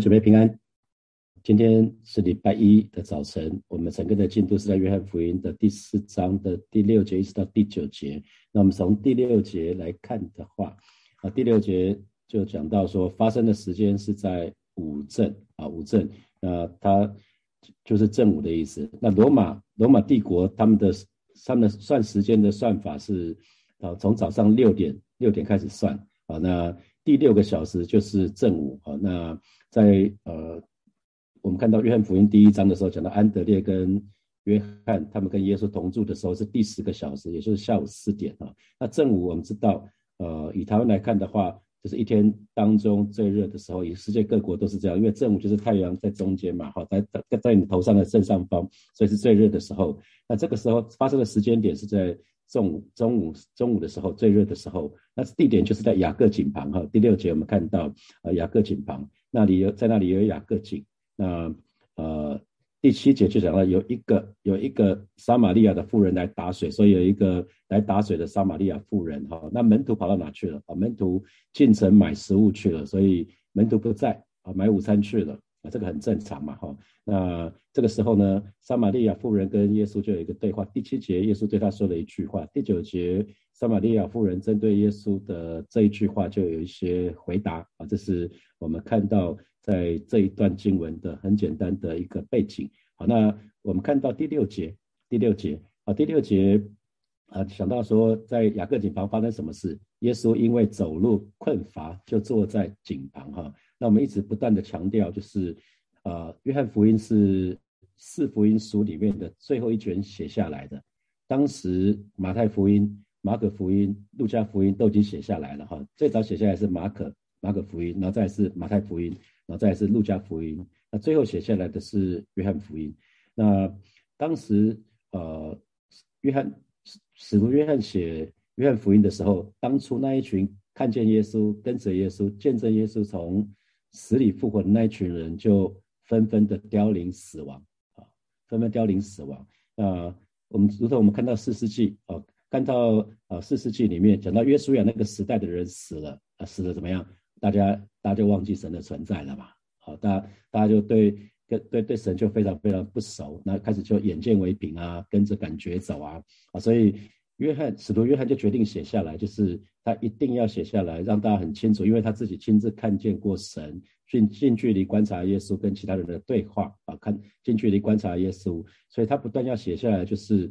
准备平安。今天是礼拜一的早晨，我们整个的进度是在约翰福音的第四章的第六节一直到第九节。那我们从第六节来看的话，啊，第六节就讲到说发生的时间是在午正啊，午正，那它就是正午的意思。那罗马罗马帝国他们的他们的算时间的算法是，啊，从早上六点六点开始算啊，那第六个小时就是正午啊，那在呃。我们看到约翰福音第一章的时候，讲到安德烈跟约翰他们跟耶稣同住的时候是第十个小时，也就是下午四点啊。那正午我们知道，呃，以台湾来看的话，就是一天当中最热的时候，以世界各国都是这样，因为正午就是太阳在中间嘛，哈，在在在你头上的正上方，所以是最热的时候。那这个时候发生的时间点是在中午中午中午的时候最热的时候，那地点就是在雅各井旁哈。第六节我们看到，呃，雅各井旁那里有在那里有雅各井。那呃，第七节就讲到有一个有一个撒玛利亚的妇人来打水，所以有一个来打水的撒玛利亚妇人哈。那门徒跑到哪去了？啊，门徒进城买食物去了，所以门徒不在啊，买午餐去了这个很正常嘛哈。那这个时候呢，撒玛利亚妇人跟耶稣就有一个对话。第七节，耶稣对他说了一句话。第九节，撒玛利亚妇人针对耶稣的这一句话就有一些回答啊，这是我们看到。在这一段经文的很简单的一个背景，好，那我们看到第六节，第六节啊，第六节啊，想到说在雅各井旁发生什么事？耶稣因为走路困乏，就坐在井旁哈。那我们一直不断的强调，就是呃，约翰福音是四福音书里面的最后一卷写下来的，当时马太福音、马可福音、路加福音都已经写下来了哈。最早写下来是马可，马可福音，然后再是马太福音。然后再是路加福音，那最后写下来的是约翰福音。那当时呃，约翰使徒约翰写约翰福音的时候，当初那一群看见耶稣、跟着耶稣、见证耶稣从死里复活的那一群人，就纷纷的凋零死亡啊，纷纷凋零死亡。那我们如同我们看到四世纪啊，看到啊四世纪里面讲到约书亚那个时代的人死了啊，死了怎么样？大家，大家就忘记神的存在了嘛？好，大家，大家就对，跟对对神就非常非常不熟，那开始就眼见为凭啊，跟着感觉走啊，啊，所以约翰使徒约翰就决定写下来，就是他一定要写下来，让大家很清楚，因为他自己亲自看见过神，近近距离观察耶稣跟其他人的对话啊，看近距离观察耶稣，所以他不断要写下来，就是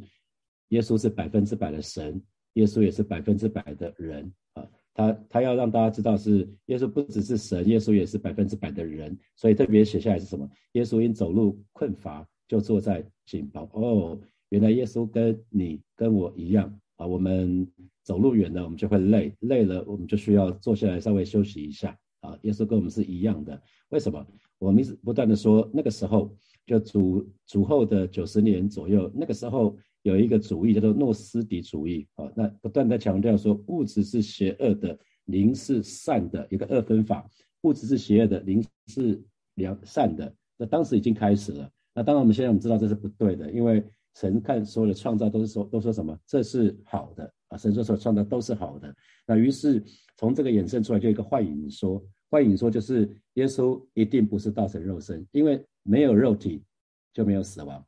耶稣是百分之百的神，耶稣也是百分之百的人啊。他他要让大家知道是耶稣不只是神，耶稣也是百分之百的人，所以特别写下来是什么？耶稣因走路困乏，就坐在井旁。哦，原来耶稣跟你跟我一样啊，我们走路远了，我们就会累，累了我们就需要坐下来稍微休息一下啊。耶稣跟我们是一样的，为什么？我们一直不断的说，那个时候就主主后的九十年左右，那个时候。有一个主义叫做诺斯底主义啊，那不断的强调说物质是邪恶的，灵是善的，一个二分法，物质是邪恶的，灵是良善的。那当时已经开始了。那当然我们现在我们知道这是不对的，因为神看所有的创造都是说都说什么这是好的啊，神说所创造都是好的。那于是从这个衍生出来就一个幻影说，幻影说就是耶稣一定不是道成肉身，因为没有肉体就没有死亡，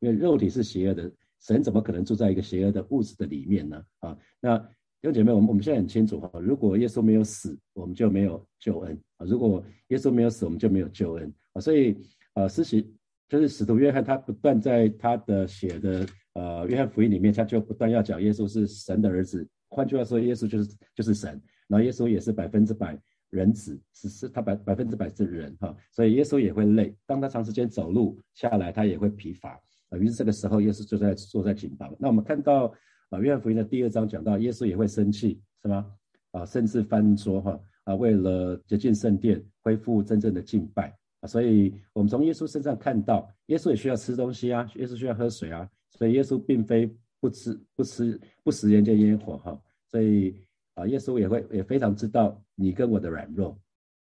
因为肉体是邪恶的。神怎么可能住在一个邪恶的物质的里面呢？啊，那弟兄姐妹，我们我们现在很清楚哈，如果耶稣没有死，我们就没有救恩啊；如果耶稣没有死，我们就没有救恩啊。所以，呃，施洗就是使徒约翰，他不断在他的写的呃约翰福音里面，他就不断要讲耶稣是神的儿子。换句话说，耶稣就是就是神，然后耶稣也是百分之百人子，是是他百百分之百是人哈。所以耶稣也会累，当他长时间走路下来，他也会疲乏。啊，于是这个时候，耶稣就在坐在井旁。那我们看到啊，约翰福音的第二章讲到，耶稣也会生气，是吗？啊，甚至翻桌哈啊，为了洁净圣殿，恢复真正的敬拜啊。所以，我们从耶稣身上看到，耶稣也需要吃东西啊，耶稣需要喝水啊。所以，耶稣并非不吃不吃不食人间烟火哈。所以啊，耶稣也会也非常知道你跟我的软弱，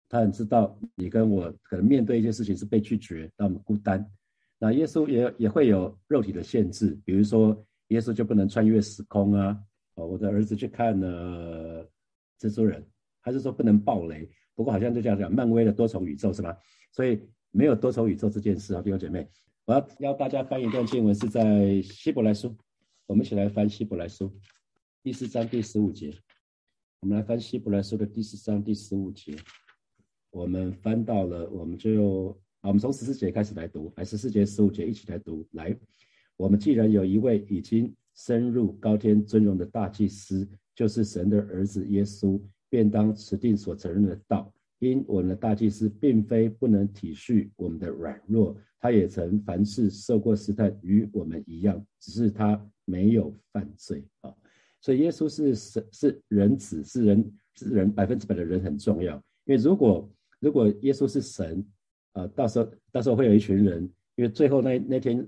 他很知道你跟我可能面对一些事情是被拒绝，让我们孤单。那耶稣也也会有肉体的限制，比如说耶稣就不能穿越时空啊。哦，我的儿子去看了蜘蛛人，还是说不能暴雷？不过好像就这样讲，漫威的多重宇宙是吗？所以没有多重宇宙这件事啊，弟兄姐妹，我要要大家翻一段经文，是在希伯来书，我们一起来翻希伯来书第四章第十五节。我们来翻希伯来书的第四章第十五节。我们翻到了，我们就啊，我们从十四节开始来读，来十四节、十五节一起来读。来，我们既然有一位已经深入高天尊荣的大祭司，就是神的儿子耶稣，便当持定所承认的道。因我们的大祭司并非不能体恤我们的软弱，他也曾凡事受过试探，与我们一样，只是他没有犯罪啊。所以耶稣是神，是人子，是人，是人百分之百的人很重要。因为如果如果耶稣是神，啊，到时候到时候会有一群人，因为最后那那天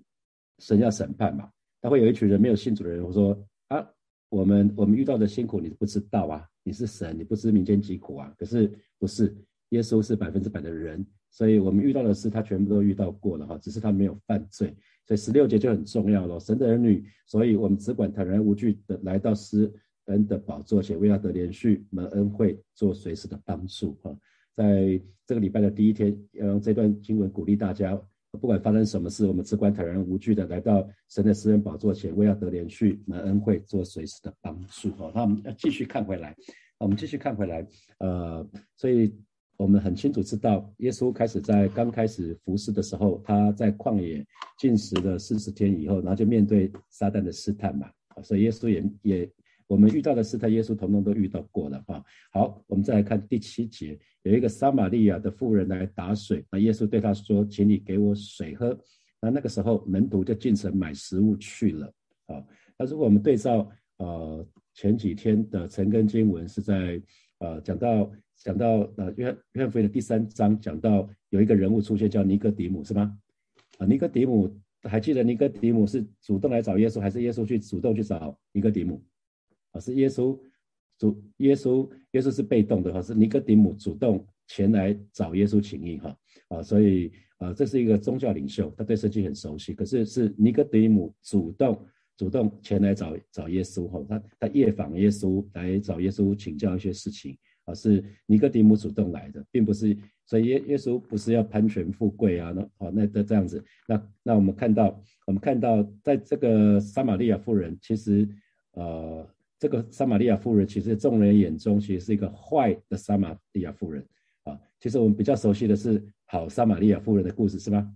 神要审判嘛，他会有一群人没有信主的人，我说啊，我们我们遇到的辛苦你不知道啊。你是神，你不知民间疾苦啊？可是不是，耶稣是百分之百的人，所以我们遇到的事他全部都遇到过了哈，只是他没有犯罪，所以十六节就很重要了。神的儿女，所以我们只管坦然无惧的来到施恩的宝座前，为他得连续蒙恩惠，做随时的帮助哈。在这个礼拜的第一天，要用这段经文鼓励大家。不管发生什么事，我们只管坦然无惧的来到神的私人宝座前，为要得连续蒙恩惠，做随时的帮助。哦，那我们要继续看回来，我们继续看回来。呃，所以我们很清楚知道，耶稣开始在刚开始服侍的时候，他在旷野进食了四十天以后，然后就面对撒旦的试探嘛。所以耶稣也也。我们遇到的试探，耶稣统统都遇到过了哈。好，我们再来看第七节，有一个撒玛利亚的妇人来打水，那耶稣对他说：“请你给我水喝。”那那个时候门徒就进城买食物去了。啊，那如果我们对照呃前几天的陈根经文，是在呃讲到讲到呃约约翰福音的第三章，讲到有一个人物出现叫尼哥底母，是吗？啊，尼哥底母还记得尼哥底母是主动来找耶稣，还是耶稣去主动去找尼哥底母？是耶稣主，耶稣耶稣是被动的哈，是尼哥底母主动前来找耶稣请益哈啊，所以啊，这是一个宗教领袖，他对圣经很熟悉。可是是尼哥底母主动主动前来找找耶稣哈，他他夜访耶稣来找耶稣请教一些事情啊，是尼哥底母主动来的，并不是，所以耶耶稣不是要攀权富贵啊，那好那的这样子，那那我们看到我们看到在这个撒玛利亚妇人其实呃。这个撒玛利亚妇人，其实众人眼中其实是一个坏的撒玛利亚妇人啊。其实我们比较熟悉的是好撒玛利亚妇人的故事，是吧？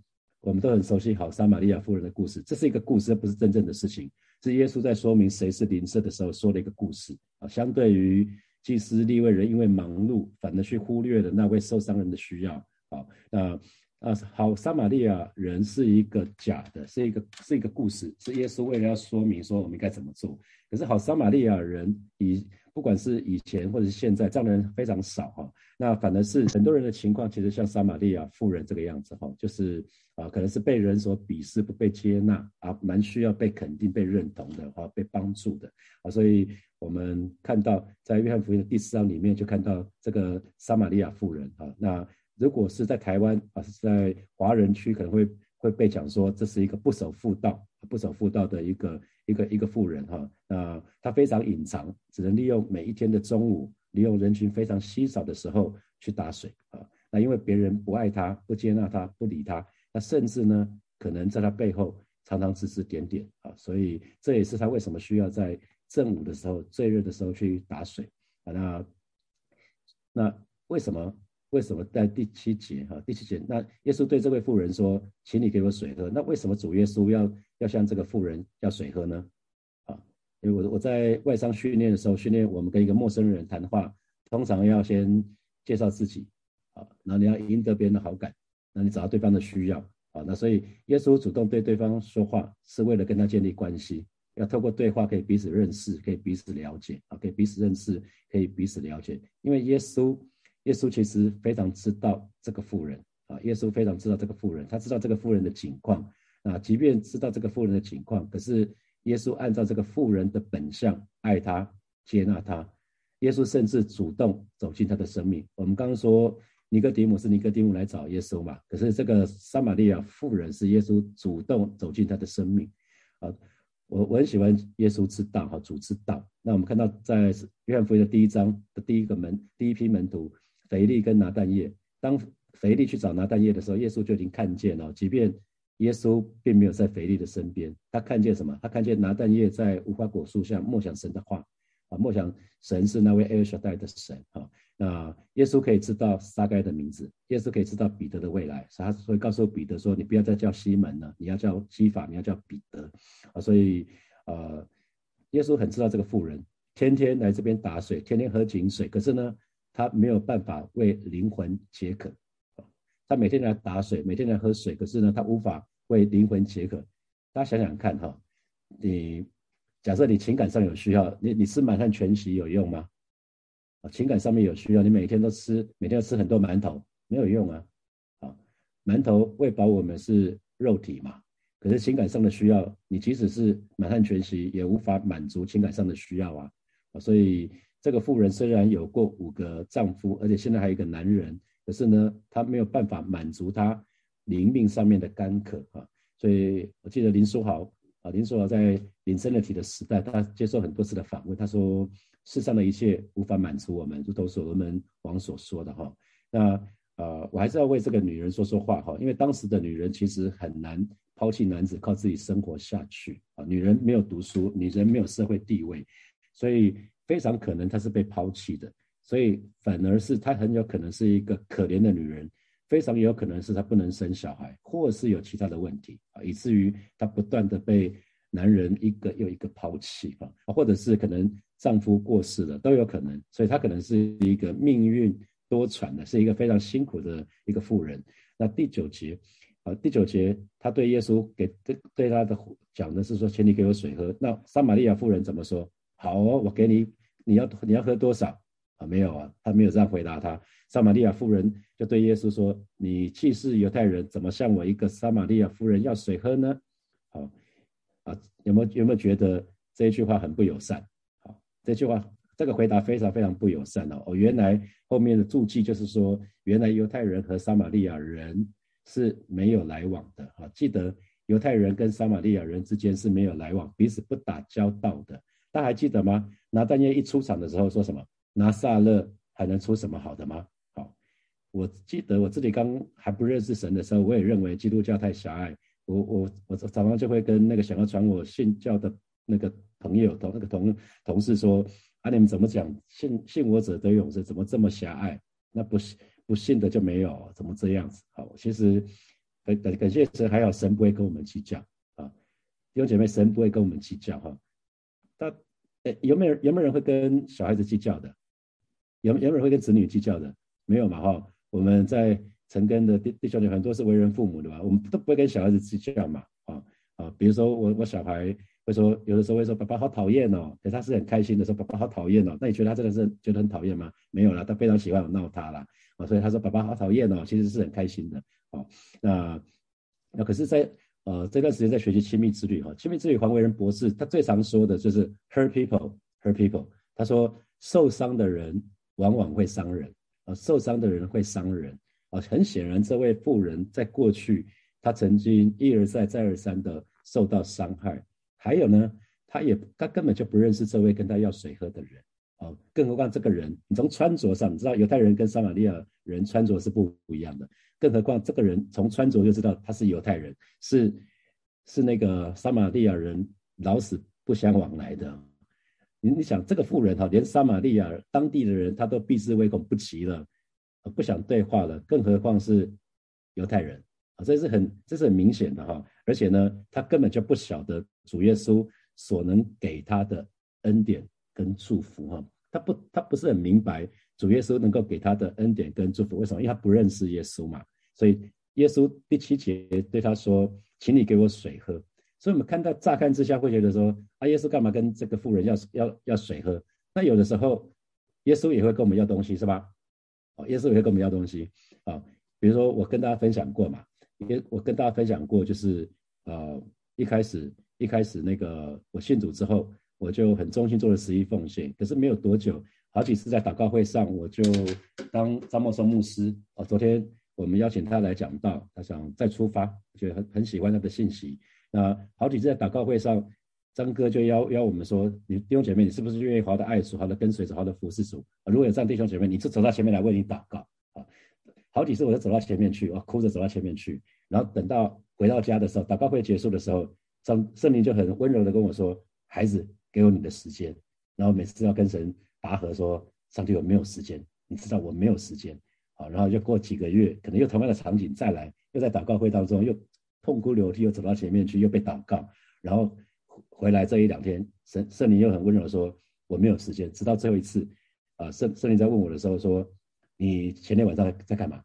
我们都很熟悉好撒玛利亚妇人的故事。这是一个故事，不是真正的事情，是耶稣在说明谁是邻舍的时候说的一个故事啊。相对于祭司立位人因为忙碌，反而去忽略了那位受伤人的需要啊。那啊，好撒玛利亚人是一个假的，是一个是一个故事，是耶稣为了要说明说我们应该怎么做。可是好，撒玛利亚人以不管是以前或者是现在，这样的人非常少哈。那反而是很多人的情况，其实像撒玛利亚妇人这个样子哈，就是啊，可能是被人所鄙视、不被接纳啊，蛮需要被肯定、被认同的哈，被帮助的啊。所以我们看到在约翰福音的第四章里面，就看到这个撒玛利亚妇人啊。那如果是在台湾啊，是在华人区，可能会会被讲说这是一个不守妇道、不守妇道的一个。一个一个富人哈，那他非常隐藏，只能利用每一天的中午，利用人群非常稀少的时候去打水啊。那因为别人不爱他，不接纳他，不理他，那甚至呢，可能在他背后常常指指点点啊。所以这也是他为什么需要在正午的时候最热的时候去打水啊。那那为什么为什么在第七节哈？第七节，那耶稣对这位妇人说：“请你给我水喝。”那为什么主耶稣要？要向这个妇人要水喝呢？啊，因为我我在外商训练的时候，训练我们跟一个陌生人谈话，通常要先介绍自己，啊，然后你要赢得别人的好感，那你找到对方的需要，啊，那所以耶稣主动对对方说话，是为了跟他建立关系，要透过对话可以彼此认识，可以彼此了解，啊，可以彼此认识，可以彼此了解，因为耶稣耶稣其实非常知道这个富人，啊，耶稣非常知道这个富人，他知道这个富人的境况。啊，即便知道这个妇人的情况，可是耶稣按照这个妇人的本相爱她、接纳她。耶稣甚至主动走进她的生命。我们刚刚说尼哥底姆是尼哥底姆来找耶稣嘛？可是这个撒玛利亚妇人是耶稣主动走进她的生命。啊，我我很喜欢耶稣之道哈，主之道。那我们看到在约翰福音的第一章的第一个门第一批门徒腓力跟拿但业，当腓力去找拿但业的时候，耶稣就已经看见了，即便耶稣并没有在腓力的身边，他看见什么？他看见拿但业在无花果树下默想神的话，啊，默想神是那位埃尔小代的神，啊，那耶稣可以知道撒该的名字，耶稣可以知道彼得的未来，所以他会告诉彼得说：“你不要再叫西门了，你要叫西法，你要叫彼得。”啊，所以呃，耶稣很知道这个妇人天天来这边打水，天天喝井水，可是呢，他没有办法为灵魂解渴。他每天来打水，每天来喝水，可是呢，他无法为灵魂解渴。大家想想看哈，你假设你情感上有需要，你你吃满汉全席有用吗？啊，情感上面有需要，你每天都吃，每天要吃很多馒头，没有用啊。啊，馒头喂饱我们是肉体嘛，可是情感上的需要，你即使是满汉全席，也无法满足情感上的需要啊。啊，所以这个妇人虽然有过五个丈夫，而且现在还有一个男人。可是呢，她没有办法满足她灵命上面的干渴啊，所以我记得林书豪啊，林书豪在林森的体的时代，他接受很多次的访问，他说世上的一切无法满足我们，如同所罗门王所说的哈。那呃，我还是要为这个女人说说话哈，因为当时的女人其实很难抛弃男子，靠自己生活下去啊。女人没有读书，女人没有社会地位，所以非常可能她是被抛弃的。所以反而是她很有可能是一个可怜的女人，非常有可能是她不能生小孩，或是有其他的问题啊，以至于她不断的被男人一个又一个抛弃啊，或者是可能丈夫过世了都有可能，所以她可能是一个命运多舛的，是一个非常辛苦的一个妇人。那第九节啊，第九节她对耶稣给对对她的讲的是说，请你给我水喝。那撒玛利亚妇人怎么说？好哦，我给你，你要你要喝多少？啊，没有啊，他没有这样回答他。撒玛利亚妇人就对耶稣说：“你既是犹太人，怎么向我一个撒玛利亚妇人要水喝呢？”好，啊，有没有有没有觉得这一句话很不友善？好，这句话这个回答非常非常不友善哦。哦，原来后面的注记就是说，原来犹太人和撒玛利亚人是没有来往的。啊，记得犹太人跟撒玛利亚人之间是没有来往，彼此不打交道的。大家还记得吗？拿但业一出场的时候说什么？拿撒勒还能出什么好的吗？好，我记得我自己刚还不认识神的时候，我也认为基督教太狭隘。我我我常常就会跟那个想要传我信教的那个朋友同那个同同事说：啊，你们怎么讲信信我者得永生？怎么这么狭隘？那不信不信的就没有？怎么这样子？好，其实感感感谢神，还好神不会跟我们计较啊，弟兄姐妹，神不会跟我们计较哈。但诶，有没有有没有人会跟小孩子计较的？有有没有人会跟子女计较的？没有嘛哈？我们在成根的弟弟兄姐很多是为人父母的吧？我们都不会跟小孩子计较嘛啊啊！比如说我我小孩会说，有的时候会说爸爸好讨厌哦，可是他是很开心的说爸爸好讨厌哦。那你觉得他真的是觉得很讨厌吗？没有啦，他非常喜欢我闹他啦啊，所以他说爸爸好讨厌哦，其实是很开心的哦。那那可是，在呃这段时间在学习亲密之旅哈，亲密之旅黄维仁博士他最常说的就是 hurt people hurt people，他说受伤的人。往往会伤人啊，受伤的人会伤人啊。很显然，这位妇人在过去，她曾经一而再、再而三的受到伤害。还有呢，她也她根本就不认识这位跟她要水喝的人啊。更何况这个人，你从穿着上，你知道犹太人跟撒玛利亚人穿着是不不一样的。更何况这个人从穿着就知道他是犹太人，是是那个撒玛利亚人老死不相往来的。你你想这个妇人哈，连撒玛利亚当地的人他都避之唯恐不及了，不想对话了，更何况是犹太人啊，这是很这是很明显的哈，而且呢，他根本就不晓得主耶稣所能给他的恩典跟祝福哈，他不他不是很明白主耶稣能够给他的恩典跟祝福，为什么？因为他不认识耶稣嘛，所以耶稣第七节对他说，请你给我水喝。所以，我们看到乍看之下会觉得说，啊，耶稣干嘛跟这个妇人要要要水喝？那有的时候，耶稣也会跟我们要东西，是吧？哦，耶稣也会跟我们要东西啊。比如说，我跟大家分享过嘛，也我跟大家分享过，就是呃，一开始一开始那个我信主之后，我就很忠心做了十一奉献。可是没有多久，好几次在祷告会上，我就当张默松牧师哦。昨天我们邀请他来讲道，他想再出发，觉得很很喜欢他的信息。那好几次在祷告会上，张哥就邀邀我们说，你弟兄姐妹，你是不是愿意好的爱主，好的跟随主，好的服侍主？如果有这样弟兄姐妹，你就走到前面来为你祷告啊。好几次我就走到前面去，我哭着走到前面去，然后等到回到家的时候，祷告会结束的时候，圣圣灵就很温柔的跟我说：“孩子，给我你的时间。”然后每次要跟神拔河说：“上帝，我没有时间，你知道我没有时间。”然后就过几个月，可能又同样的场景再来，又在祷告会当中又痛哭流涕，又走到前面去，又被祷告，然后。回来这一两天，圣圣灵又很温柔说：“我没有时间。”直到最后一次，啊，圣圣灵在问我的时候说：“你前天晚上在干嘛？”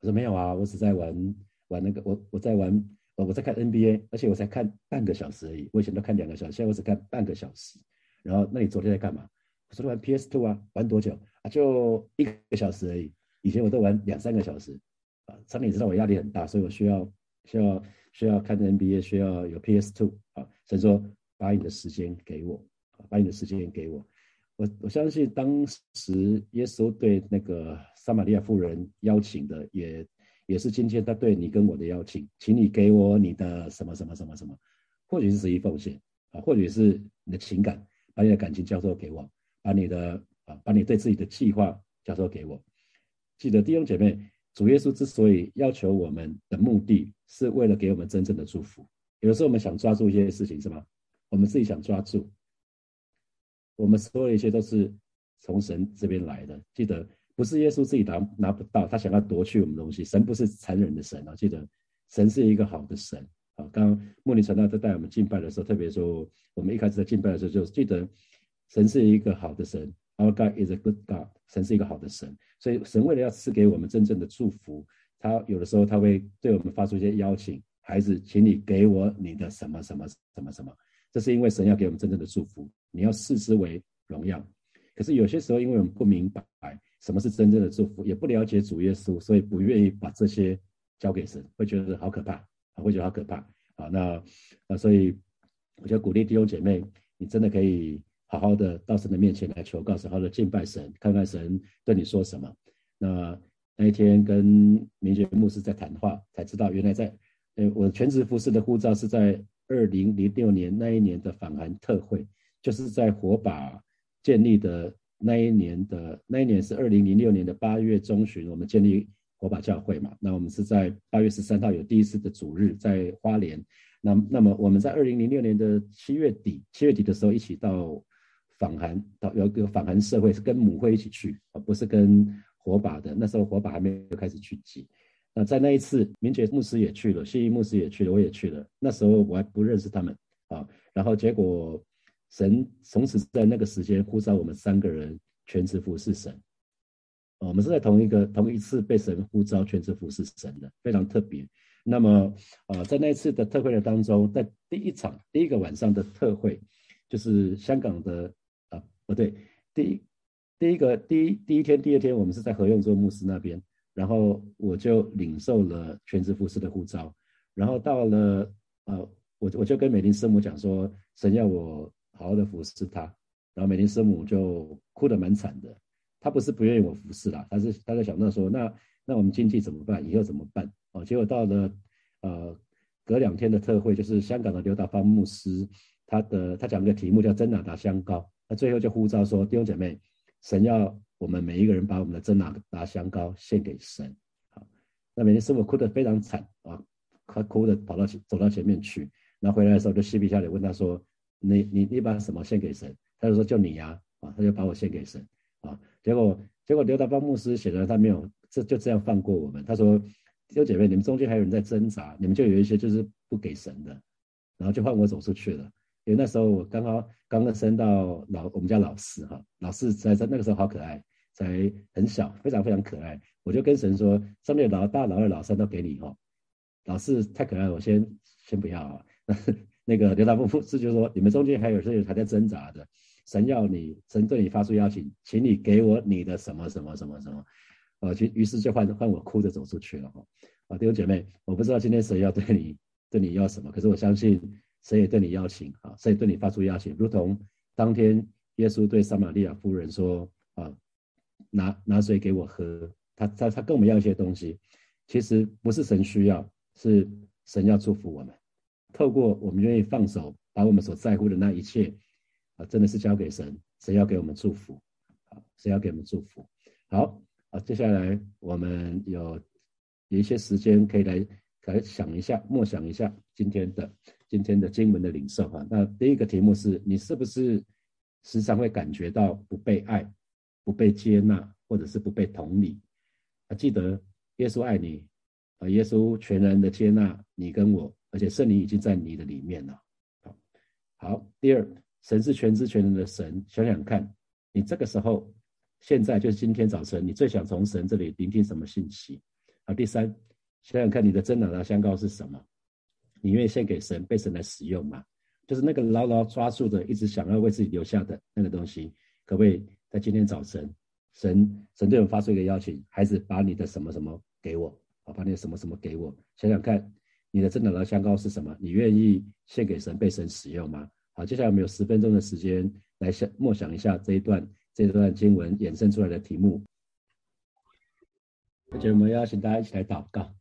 我说：“没有啊，我只在玩玩那个，我我在玩，我我在看 NBA，而且我才看半个小时而已。我以前都看两个小时，现在我只看半个小时。然后，那你昨天在干嘛？我说玩 PS Two 啊，玩多久啊？就一个小时而已。以前我都玩两三个小时。啊，上帝知道我压力很大，所以我需要需要需要看 NBA，需要有 PS Two 啊。所以说。把你的时间给我，把你的时间给我。我我相信当时耶稣对那个撒玛利亚妇人邀请的，也也是今天他对你跟我的邀请，请你给我你的什么什么什么什么，或许是十一奉献啊，或许是你的情感，把你的感情交托给我，把你的啊，把你对自己的计划交托给我。记得弟兄姐妹，主耶稣之所以要求我们的目的，是为了给我们真正的祝福。有的时候我们想抓住一些事情，是吗？我们自己想抓住，我们所有一切都是从神这边来的。记得不是耶稣自己拿拿不到，他想要夺去我们东西。神不是残忍的神啊！记得神是一个好的神啊。刚刚莫尼传道在带我们敬拜的时候，特别说我们一开始在敬拜的时候，就记得神是一个好的神。Our God is a good God。神是一个好的神，所以神为了要赐给我们真正的祝福，他有的时候他会对我们发出一些邀请：孩子，请你给我你的什么什么什么什么。这是因为神要给我们真正的祝福，你要视之为荣耀。可是有些时候，因为我们不明白什么是真正的祝福，也不了解主耶稣，所以不愿意把这些交给神，会觉得好可怕啊，会觉得好可怕啊。那那所以，我就鼓励弟兄姐妹，你真的可以好好的到神的面前来求告，好好的敬拜神，看看神对你说什么。那那一天跟明觉牧师在谈话，才知道原来在呃我全职服饰的护照是在。二零零六年那一年的访韩特会，就是在火把建立的那一年的那一年是二零零六年的八月中旬，我们建立火把教会嘛。那我们是在八月十三号有第一次的主日在花莲。那那么我们在二零零六年的七月底，七月底的时候一起到访韩，到有个访韩社会是跟母会一起去，而不是跟火把的。那时候火把还没有开始聚集。那在那一次，明觉牧师也去了，西医牧师也去了，我也去了。那时候我还不认识他们啊。然后结果，神从此在那个时间呼召我们三个人全职服侍神。我们是在同一个同一次被神呼召全职服侍神的，非常特别。那么啊，在那一次的特会的当中，在第一场第一个晚上的特会，就是香港的哦，对，第一第一个第一第一天第二天，我们是在何用做牧师那边。然后我就领受了全职服侍的护照，然后到了呃，我我就跟美玲师母讲说，神要我好好的服侍他，然后美玲师母就哭得蛮惨的，她不是不愿意我服侍啦，她是她在想到说，那那我们经济怎么办？以后怎么办？哦，结果到了呃隔两天的特会，就是香港的刘达芳牧师，他的他讲个题目叫真拿达香膏，那最后就呼召说弟兄姐妹，神要。我们每一个人把我们的真拿拿香膏献给神，好，那每天师傅哭得非常惨啊，他哭的跑到走到前面去，然后回来的时候就嬉皮笑脸问他说：“你你你把什么献给神？”他就说：“就你呀，啊，他就把我献给神，啊，结果结果刘达邦牧师显然他没有这就这样放过我们，他说：弟兄姐妹，你们中间还有人在挣扎，你们就有一些就是不给神的，然后就换我走出去了。”因为那时候我刚刚刚刚升到老我们家老四哈，老四在在那个时候好可爱。才很小，非常非常可爱。我就跟神说，上面老大、老二、老三都给你哈，老四太可爱，我先先不要啊。那个刘大夫牧师就说，你们中间还有些还在挣扎的，神要你，神对你发出邀请，请你给我你的什么什么什么什么。呃，就于是就换换我哭着走出去了哈。啊，弟兄姐妹，我不知道今天神要对你对你要什么，可是我相信神也对你邀请啊，神也对你发出邀请，如同当天耶稣对撒玛利亚夫人说啊。拿拿水给我喝，他他他跟我们要一些东西，其实不是神需要，是神要祝福我们。透过我们愿意放手把我们所在乎的那一切啊，真的是交给神，神要给我们祝福，啊，神要给我们祝福。好，啊，接下来我们有有一些时间可以来来想一下，默想一下今天的今天的经文的领受哈。那第一个题目是你是不是时常会感觉到不被爱、不被接纳，或者是不被同理？啊，记得耶稣爱你，啊，耶稣全然的接纳你跟我，而且圣灵已经在你的里面了。好，好，第二，神是全知全能的神，想想看你这个时候。现在就是今天早晨，你最想从神这里聆听什么信息？好，第三，想想看你的真拿的宣告是什么？你愿意献给神，被神来使用吗？就是那个牢牢抓住的，一直想要为自己留下的那个东西，可不可以在今天早晨，神神对我们发出一个邀请，孩子，把你的什么什么给我，好，把你的什么什么给我，想想看你的真拿的香膏是什么？你愿意献给神，被神使用吗？好，接下来我们有十分钟的时间来想默想一下这一段。这段经文衍生出来的题目，而且我们邀请大家一起来祷告。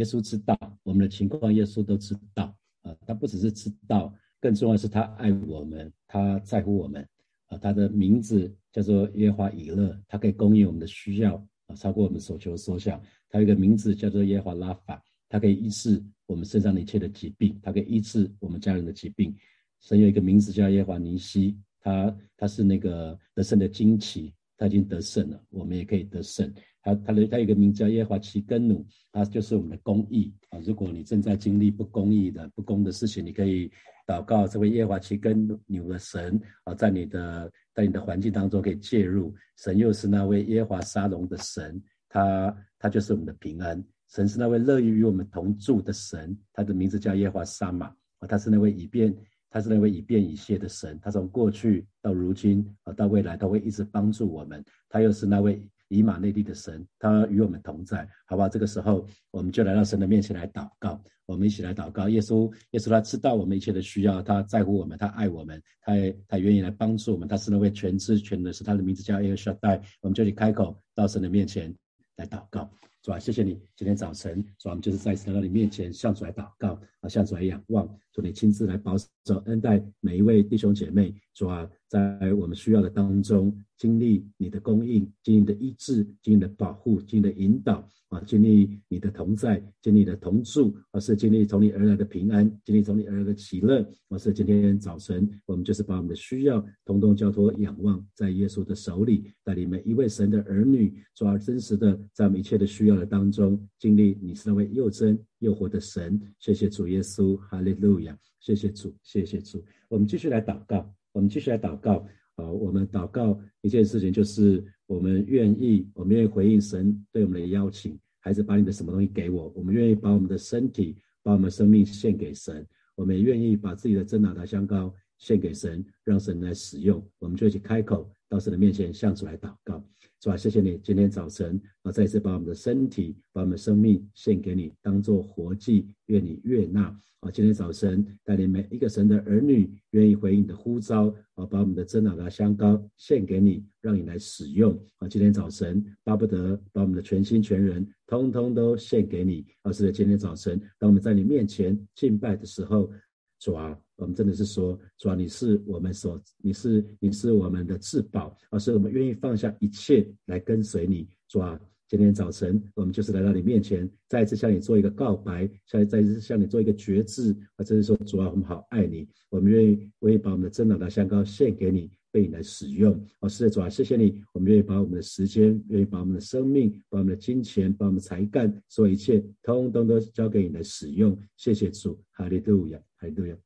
耶稣知道我们的情况，耶稣都知道啊。他不只是知道，更重要是他爱我们，他在乎我们啊。他的名字叫做耶华以勒，他可以供应我们的需要啊，超过我们所求所想。他有一个名字叫做耶华拉法，他可以医治我们身上的一切的疾病，他可以医治我们家人的疾病。神有一个名字叫耶华尼西。他他是那个得胜的惊奇，他已经得胜了，我们也可以得胜。他他的他有一个名叫耶华奇根努，他就是我们的公义啊。如果你正在经历不公义的不公的事情，你可以祷告这位耶华奇根努的神啊，在你的在你的环境当中可以介入。神又是那位耶华沙龙的神，他他就是我们的平安。神是那位乐意与我们同住的神，他的名字叫耶华沙玛啊，他是那位以便。他是那位以变以谢的神，他从过去到如今啊，到未来都会一直帮助我们。他又是那位以马内利的神，他与我们同在，好吧？这个时候，我们就来到神的面前来祷告。我们一起来祷告。耶稣，耶稣，他知道我们一切的需要，他在乎我们，他爱我们，他他愿意来帮助我们。他是那位全知全能，是他的名字叫耶和沙代。我们就去开口到神的面前来祷告。主啊，谢谢你今天早晨，主啊，我们就是在神到你面前向主来祷告啊，向主来仰望，你亲自来保守恩待每一位弟兄姐妹，主啊，在我们需要的当中经历你的供应，经历你的医治，经历你的保护，经历的引导啊，经历你的同在，经历你的同住，而是经历从你而来的平安，经历从你而来的喜乐。而是今天早晨，我们就是把我们的需要统统交托仰望在耶稣的手里，带领每一位神的儿女，主啊，真实的在我们一切的需要。的当中经历你是那位又真又活的神，谢谢主耶稣，哈利路亚，谢谢主，谢谢主。我们继续来祷告，我们继续来祷告啊！我们祷告一件事情，就是我们愿意，我们愿意回应神对我们的邀请，孩子把你的什么东西给我，我们愿意把我们的身体，把我们生命献给神，我们也愿意把自己的真拿达香膏献给神，让神来使用。我们就一起开口到神的面前，向主来祷告。是吧？谢谢你今天早晨啊，再次把我们的身体、把我们的生命献给你，当做活祭，愿你悦纳啊！今天早晨带领每一个神的儿女，愿意回应你的呼召啊，把我们的真老的香膏献给你，让你来使用啊！今天早晨巴不得把我们的全心全人，通通都献给你。啊是今天早晨，当我们在你面前敬拜的时候。主啊，我们真的是说，主啊，你是我们所，你是你是我们的至宝，而是我们愿意放下一切来跟随你。主啊，今天早晨我们就是来到你面前，再一次向你做一个告白，再再一次向你做一个决志，啊，真是说，主啊，我们好爱你，我们愿意愿意把我们的真老的香膏献给你，被你来使用。哦，是的，主啊，谢谢你，我们愿意把我们的时间，愿意把我们的生命，把我们的金钱，把我们的才干，所有一切，通通都交给你来使用。谢谢主，哈利路亚。排队啊！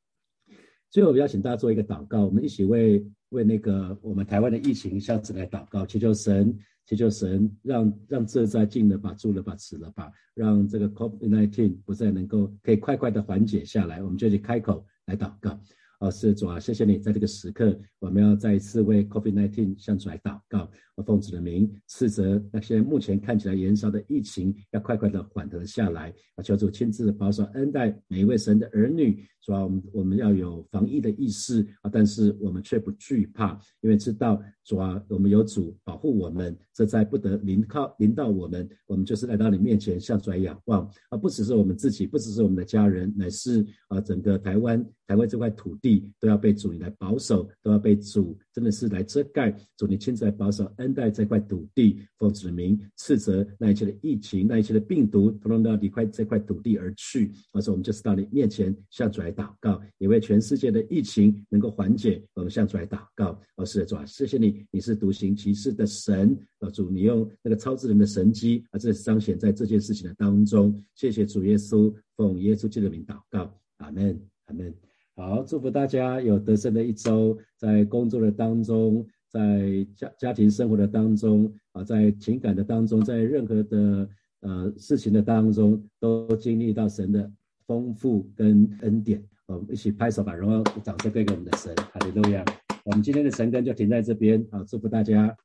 最后，我邀请大家做一个祷告，我们一起为为那个我们台湾的疫情下次来祷告，祈求神，祈求神，让让这灾进了吧，住了吧，死了吧，让这个 COVID-19 不再能够可以快快的缓解下来，我们就去开口来祷告。啊，是主啊，谢谢你，在这个时刻，我们要再一次为 COVID-19 向主来祷告，奉主的名斥责那些目前看起来燃烧的疫情，要快快的缓和下来。啊，求主亲自保守恩待每一位神的儿女。主啊，我们我们要有防疫的意识啊，但是我们却不惧怕，因为知道主啊，我们有主保护我们，这在不得临靠临到我们，我们就是来到你面前向主来仰望，而不只是我们自己，不只是我们的家人，乃是啊整个台湾台湾这块土地都要被主来保守，都要被主真的是来遮盖，主你亲自来保守恩待这块土地，奉子民斥责那一切的疫情，那一切的病毒，通通都要离开这块土地而去。而是我们就是到你面前向主来祷告，也为全世界的疫情能够缓解，我们向主来祷告。而是主啊，谢谢你，你是独行其事的神。啊主，你用那个超自然的神机，啊，这是彰显在这件事情的当中。谢谢主耶稣，奉耶稣基督的名祷告，阿门，阿门。好，祝福大家有得胜的一周，在工作的当中，在家家庭生活的当中，啊，在情感的当中，在任何的呃事情的当中，都经历到神的丰富跟恩典。我们一起拍手，把荣耀、掌声归给我们的神，哈利路亚。我们今天的神更就停在这边，好，祝福大家。